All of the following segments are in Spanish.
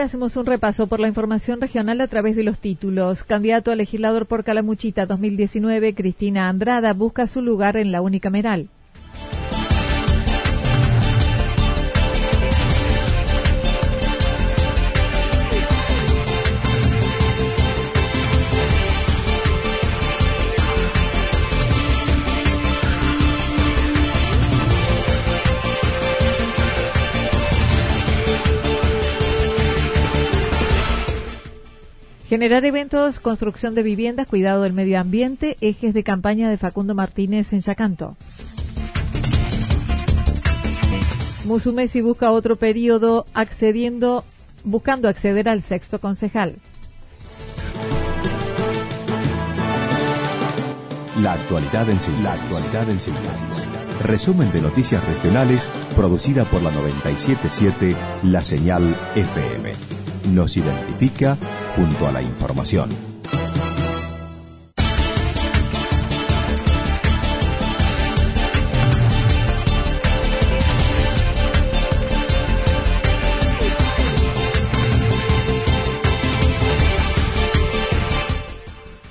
Hacemos un repaso por la información regional a través de los títulos. Candidato a legislador por Calamuchita 2019, Cristina Andrada busca su lugar en la unicameral. Generar eventos, construcción de viviendas, cuidado del medio ambiente, ejes de campaña de Facundo Martínez en Yacanto. Musumesi busca otro periodo accediendo, buscando acceder al sexto concejal. La actualidad en síntesis. Resumen de noticias regionales producida por la 977 La Señal FM. Nos identifica junto a la información.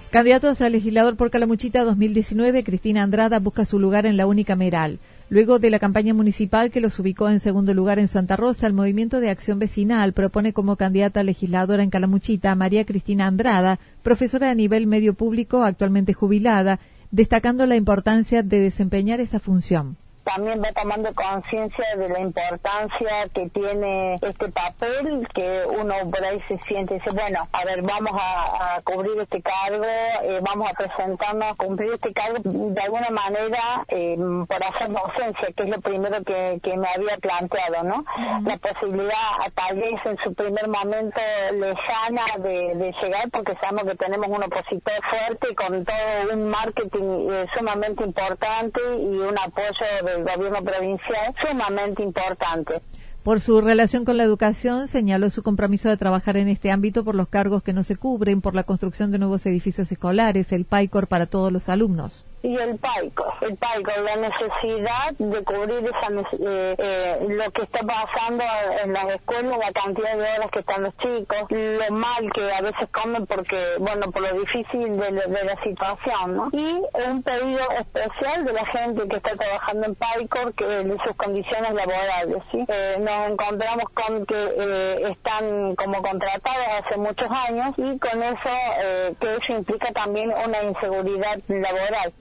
Candidatos a legislador por Calamuchita 2019, Cristina Andrada busca su lugar en la unicameral. Luego de la campaña municipal que los ubicó en segundo lugar en Santa Rosa, el Movimiento de Acción Vecinal propone como candidata legisladora en Calamuchita a María Cristina Andrada, profesora a nivel medio público, actualmente jubilada, destacando la importancia de desempeñar esa función también va tomando conciencia de la importancia que tiene este papel, que uno por ahí se siente y dice, bueno, a ver, vamos a, cubrir este cargo, eh, vamos a presentarnos a cumplir este cargo de alguna manera eh, por hacer docencia, que es lo primero que, me había planteado, ¿no? La posibilidad a tal vez en su primer momento lejana de, de llegar, porque sabemos que tenemos un opositor fuerte con todo un marketing eh, sumamente importante y un apoyo de gobierno provincial sumamente importante. Por su relación con la educación, señaló su compromiso de trabajar en este ámbito por los cargos que no se cubren, por la construcción de nuevos edificios escolares, el PAICOR para todos los alumnos. Y el PAICO. El PAICO, la necesidad de cubrir esa, eh, eh, lo que está pasando en las escuelas, la cantidad de horas que están los chicos, lo mal que a veces comen porque, bueno, por lo difícil de, la situación, ¿no? Y un pedido especial de la gente que está trabajando en PAICO, que de sus condiciones laborales, ¿sí? Eh, nos encontramos con que están como contratados hace muchos años y con eso, que eso implica también una inseguridad laboral.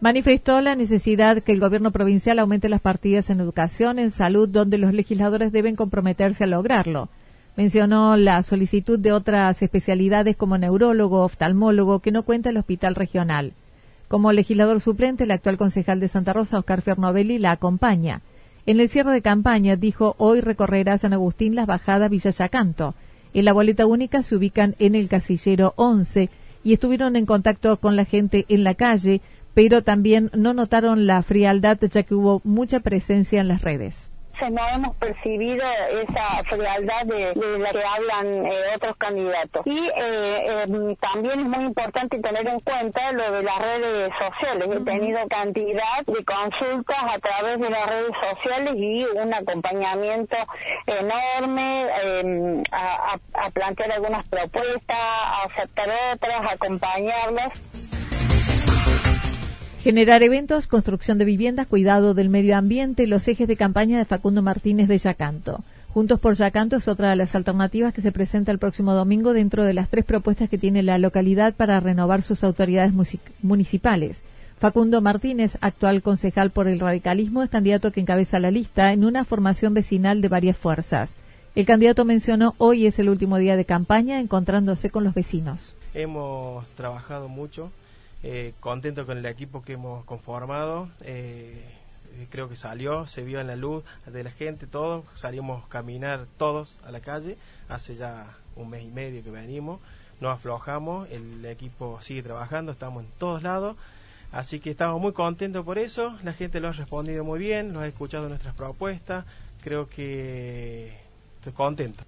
Manifestó la necesidad que el gobierno provincial aumente las partidas en educación, en salud, donde los legisladores deben comprometerse a lograrlo. Mencionó la solicitud de otras especialidades como neurólogo, oftalmólogo, que no cuenta el hospital regional. Como legislador suplente, el actual concejal de Santa Rosa, Oscar Fernovelli, la acompaña. En el cierre de campaña dijo, hoy recorrerá San Agustín las bajadas Villa Yacanto. En la boleta única se ubican en el casillero 11 y estuvieron en contacto con la gente en la calle pero también no notaron la frialdad ya que hubo mucha presencia en las redes no hemos percibido esa frialdad de, la que hablan eh, otros candidatos. Y eh, em, también es muy importante tener en cuenta lo de las redes sociales. He tenido cantidad de consultas a través de las redes sociales y un acompañamiento enorme em, a, a plantear algunas propuestas, a aceptar otras, a acompañarlas. Generar eventos, construcción de viviendas, cuidado del medio ambiente, los ejes de campaña de Facundo Martínez de Yacanto. Juntos por Yacanto es otra de las alternativas que se presenta el próximo domingo dentro de las tres propuestas que tiene la localidad para renovar sus autoridades municipales. Facundo Martínez, actual concejal por el radicalismo, es candidato que encabeza la lista en una formación vecinal de varias fuerzas. El candidato mencionó hoy es el último día de campaña encontrándose con los vecinos. Hemos trabajado mucho eh, contento con el equipo que hemos conformado. Eh, creo que salió, se vio en la luz de la gente, todos. Salimos a caminar todos a la calle. Hace ya un mes y medio que venimos. No aflojamos, el equipo sigue trabajando, estamos en todos lados. Así que estamos muy contentos por eso. La gente lo ha respondido muy bien, nos ha escuchado nuestras propuestas. Creo que estoy contento.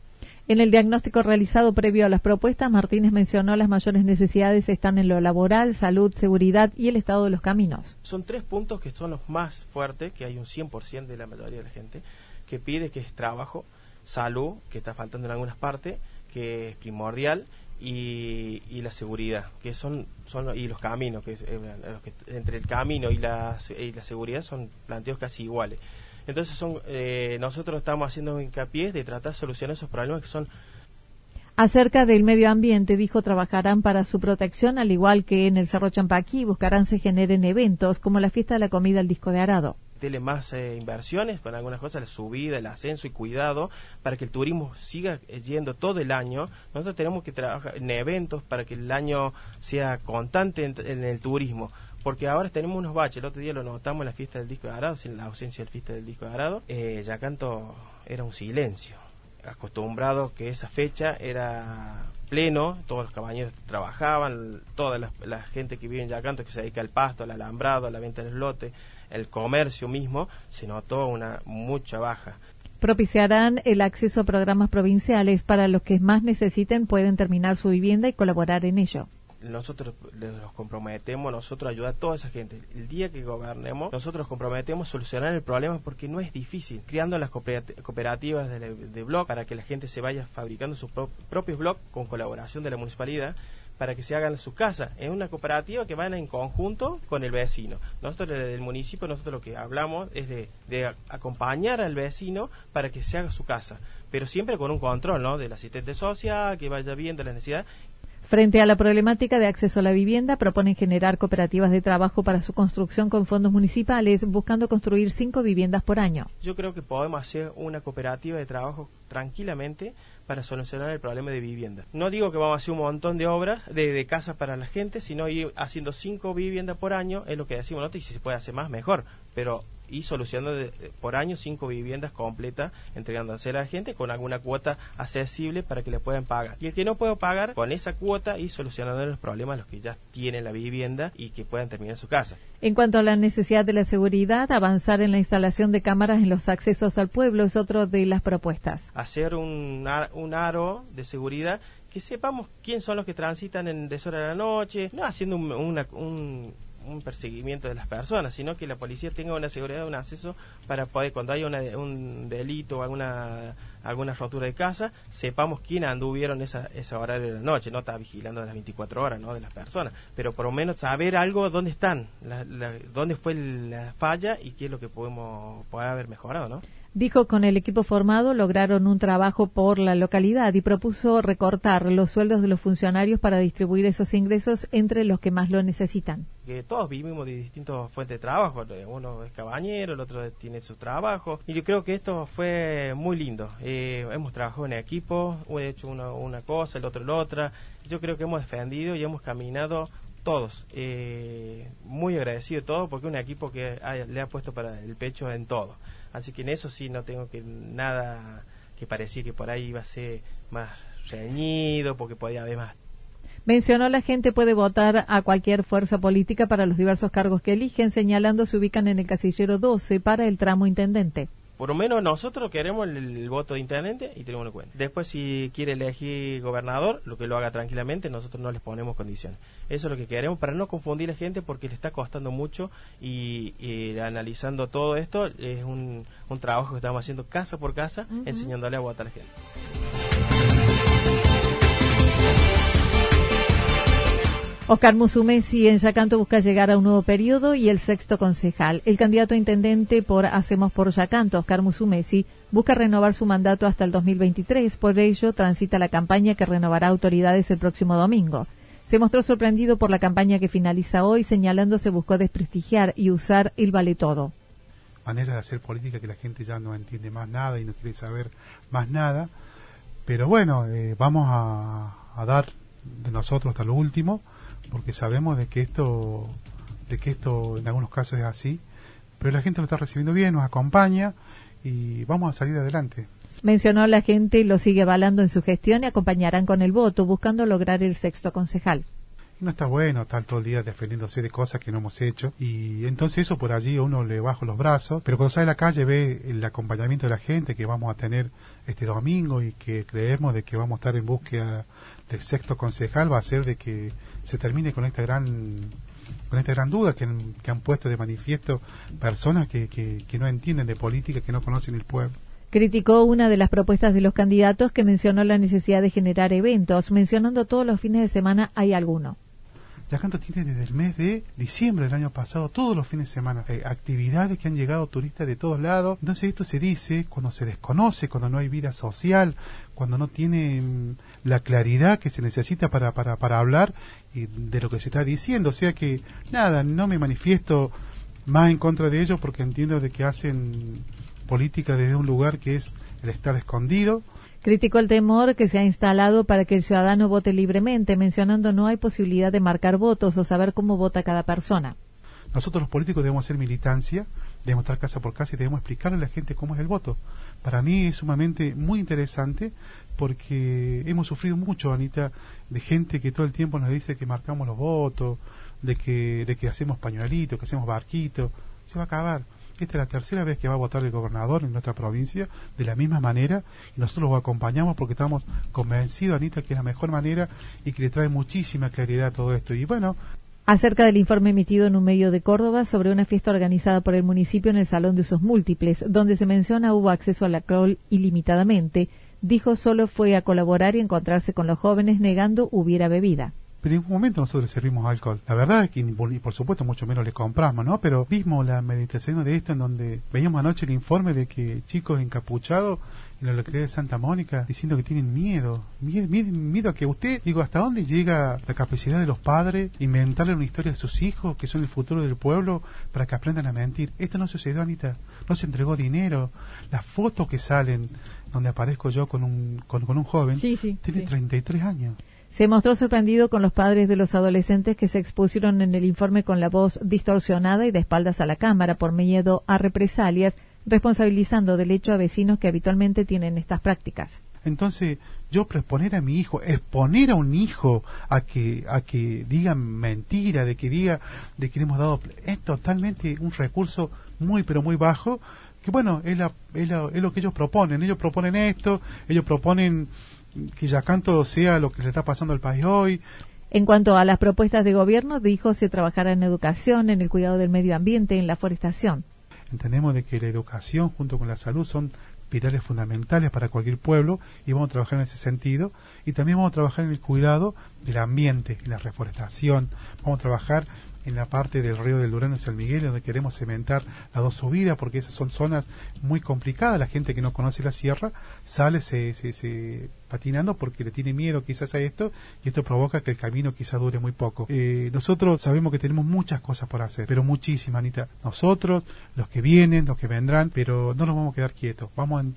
En el diagnóstico realizado previo a las propuestas, Martínez mencionó las mayores necesidades están en lo laboral, salud, seguridad y el estado de los caminos. Son tres puntos que son los más fuertes, que hay un 100% de la mayoría de la gente que pide, que es trabajo, salud, que está faltando en algunas partes, que es primordial, y, la seguridad, que son, son y los caminos, que, eh, entre el camino y la, y la seguridad son planteos casi iguales. Entonces son, eh, nosotros estamos haciendo hincapié de tratar de solucionar esos problemas que son Acerca del medio ambiente, dijo, trabajarán para su protección, al igual que en el Cerro Champaquí, buscarán se generen eventos como la fiesta de la comida al disco de arado. Dele más eh, inversiones con algunas cosas, la subida, el ascenso y cuidado, para que el turismo siga eh, yendo todo el año. Nosotros tenemos que trabajar en eventos para que el año sea constante en el turismo porque ahora tenemos unos baches. El otro día lo notamos en la fiesta del disco de Arado, sin la ausencia del fiesta del disco de Arado. Eh, ya canto era un silencio. Acostumbrado que esa fecha era pleno, todos los cabañeros trabajaban, toda la, gente que vive en Yacanto, que se dedica al pasto, al alambrado, a la venta del lote, el comercio mismo, se notó una mucha baja. Propiciarán el acceso a programas provinciales para los que más necesiten pueden terminar su vivienda y colaborar en ello nosotros nos comprometemos, nosotros ayudar a toda esa gente. El día que gobernemos, nosotros comprometemos solucionar el problema porque no es difícil. Creando las cooperativas de, de blog para que la gente se vaya fabricando sus propios blogs con colaboración de la municipalidad para que se hagan en su casa. Es una cooperativa que van en conjunto con el vecino. Nosotros desde el municipio, nosotros lo que hablamos es de, de acompañar al vecino para que se haga su casa, pero siempre con un control, ¿no? Del asistente social, que vaya viendo la necesidad Frente a la problemática de acceso a la vivienda, proponen generar cooperativas de trabajo para su construcción con fondos municipales, buscando construir cinco viviendas por año. Yo creo que podemos hacer una cooperativa de trabajo tranquilamente para solucionar el problema de vivienda. No digo que vamos a hacer un montón de obras de, casas para la gente, sino ir haciendo cinco viviendas por año, es lo que decimos nosotros, y si se puede hacer más, mejor. Pero y solucionando por año cinco viviendas completas, entregándose a la gente con alguna cuota accesible para que le puedan pagar. Y el que no puede pagar, con esa cuota y solucionando los problemas los que ya tienen la vivienda y que puedan terminar su casa. En cuanto a la necesidad de la seguridad, avanzar en la instalación de cámaras en los accesos al pueblo es otro de las propuestas. Hacer un, un aro de seguridad que sepamos quién son los que transitan en deshora de la noche, no haciendo un un perseguimiento de las personas, sino que la policía tenga una seguridad, un acceso para poder, cuando haya un delito o alguna alguna rotura de casa, sepamos quién anduvieron esa, esa hora de la noche, no está vigilando las 24 horas ¿no? de las personas, pero por lo menos saber algo dónde están, dónde fue la falla y qué es lo que podemos poder haber mejorado, ¿no? Dijo con el equipo formado lograron un trabajo por la localidad y propuso recortar los sueldos de los funcionarios para distribuir esos ingresos entre los que más lo necesitan. Que todos vivimos de distintas fuentes de trabajo, uno es cabañero, el otro tiene su trabajo y yo creo que esto fue muy lindo. Eh, hemos trabajado en equipo, he hecho una cosa, el otro la otra. Yo creo que hemos defendido y hemos caminado todos. Eh, muy agradecido de todo porque un equipo que le ha puesto para el pecho en todo. Así que en eso sí no tengo que nada que parecía que por ahí iba a ser más reñido, porque podía haber más. Mencionó la gente puede votar a cualquier fuerza política para los diversos cargos que eligen, señalando se ubican en el casillero 12 para el tramo intendente por lo menos nosotros queremos el, voto de intendente y tenemos en cuenta. Después, si quiere elegir gobernador, lo que lo haga tranquilamente, nosotros no les ponemos condiciones. Eso es lo que queremos para no confundir a la gente porque le está costando mucho y, analizando todo esto es un, trabajo que estamos haciendo casa por casa, enseñándole a votar a la gente. Oscar Musumesi en Yacanto busca llegar a un nuevo periodo y el sexto concejal. El candidato a intendente por Hacemos por Yacanto, Oscar Musumesi, busca renovar su mandato hasta el 2023. Por ello, transita la campaña que renovará autoridades el próximo domingo. Se mostró sorprendido por la campaña que finaliza hoy, señalando se buscó desprestigiar y usar el vale todo. Manera de hacer política que la gente ya no entiende más nada y no quiere saber más nada. Pero bueno, eh, vamos a dar de nosotros hasta lo último porque sabemos de que esto, de que esto en algunos casos es así, pero la gente lo está recibiendo bien, nos acompaña y vamos a salir adelante. Mencionó la gente y lo sigue avalando en su gestión y acompañarán con el voto, buscando lograr el sexto concejal. No está bueno estar todo el día defendiéndose de cosas que no hemos hecho y entonces eso por allí uno le bajo los brazos, pero cuando sale a la calle ve el acompañamiento de la gente que vamos a tener este domingo y que creemos de que vamos a estar en búsqueda del sexto concejal va a ser de que se termine con esta gran con esta gran duda que han, puesto de manifiesto personas que, que, no entienden de política, que no conocen el pueblo. Criticó una de las propuestas de los candidatos que mencionó la necesidad de generar eventos, mencionando todos los fines de semana hay alguno. Yacanto tiene desde el mes de diciembre del año pasado, todos los fines de semana, eh, actividades que han llegado turistas de todos lados. Entonces esto se dice cuando se desconoce, cuando no hay vida social, cuando no tiene la claridad que se necesita para, para, para hablar de lo que se está diciendo. O sea que, nada, no me manifiesto más en contra de ellos porque entiendo de que hacen política desde un lugar que es el estar escondido. Criticó el temor que se ha instalado para que el ciudadano vote libremente, mencionando no hay posibilidad de marcar votos o saber cómo vota cada persona. Nosotros los políticos debemos hacer militancia, debemos estar casa por casa y debemos explicarle a la gente cómo es el voto. Para mí es sumamente muy interesante porque hemos sufrido mucho, Anita, de gente que todo el tiempo nos dice que marcamos los votos, de que, de que hacemos pañuelitos, que hacemos barquitos. Se va a acabar. Esta es la tercera vez que va a votar el gobernador en nuestra provincia de la misma manera y nosotros lo acompañamos porque estamos convencidos, Anita, que es la mejor manera y que le trae muchísima claridad a todo esto. Y bueno, acerca del informe emitido en un medio de Córdoba sobre una fiesta organizada por el municipio en el Salón de Usos Múltiples, donde se menciona hubo acceso al alcohol ilimitadamente, dijo solo fue a colaborar y encontrarse con los jóvenes negando hubiera bebida. Pero en ningún momento nosotros servimos alcohol. La verdad es que, por supuesto, mucho menos le compramos, ¿no? Pero vimos la meditación de esto en donde veíamos anoche el informe de que chicos encapuchados en la localidad de Santa Mónica diciendo que tienen miedo. Miedo, miedo, a que usted, digo, ¿hasta dónde llega la capacidad de los padres inventarle una historia a sus hijos, que son el futuro del pueblo, para que aprendan a mentir? Esto no sucedió, Anita. No se entregó dinero. Las fotos que salen donde aparezco yo con un, con, un joven, tiene 33 años. Se mostró sorprendido con los padres de los adolescentes que se expusieron en el informe con la voz distorsionada y de espaldas a la cámara por miedo a represalias, responsabilizando del hecho a vecinos que habitualmente tienen estas prácticas. Entonces, yo exponer a mi hijo, exponer a un hijo a que a que diga mentira, de que diga de que le hemos dado es totalmente un recurso muy pero muy bajo que bueno, es, es, lo que ellos proponen. Ellos proponen esto, ellos proponen que Yacanto sea lo que le está pasando al país hoy. En cuanto a las propuestas de gobierno, dijo se trabajará en educación, en el cuidado del medio ambiente, en la forestación. Entendemos de que la educación junto con la salud son pilares fundamentales para cualquier pueblo y vamos a trabajar en ese sentido y también vamos a trabajar en el cuidado del ambiente, en la reforestación, vamos a trabajar en la parte del río del Durán y San Miguel, donde queremos cementar las dos subidas, porque esas son zonas muy complicadas. La gente que no conoce la sierra sale se, se, patinando porque le tiene miedo quizás a esto y esto provoca que el camino quizás dure muy poco. Eh, nosotros sabemos que tenemos muchas cosas por hacer, pero muchísimas, Anita. Nosotros, los que vienen, los que vendrán, pero no nos vamos a quedar quietos. Vamos a...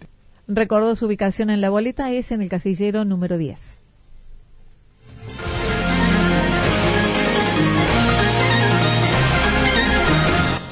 Recordó su ubicación en la boleta, es en el casillero número 10.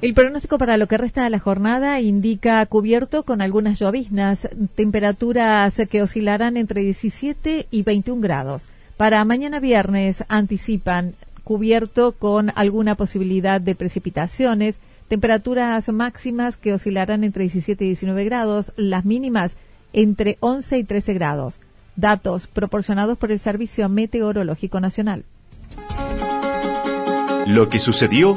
El pronóstico para lo que resta de la jornada indica cubierto con algunas lloviznas, temperaturas que oscilarán entre 17 y 21 grados. Para mañana viernes anticipan cubierto con alguna posibilidad de precipitaciones, temperaturas máximas que oscilarán entre 17 y 19 grados, las mínimas entre 11 y 13 grados. Datos proporcionados por el Servicio Meteorológico Nacional. Lo que sucedió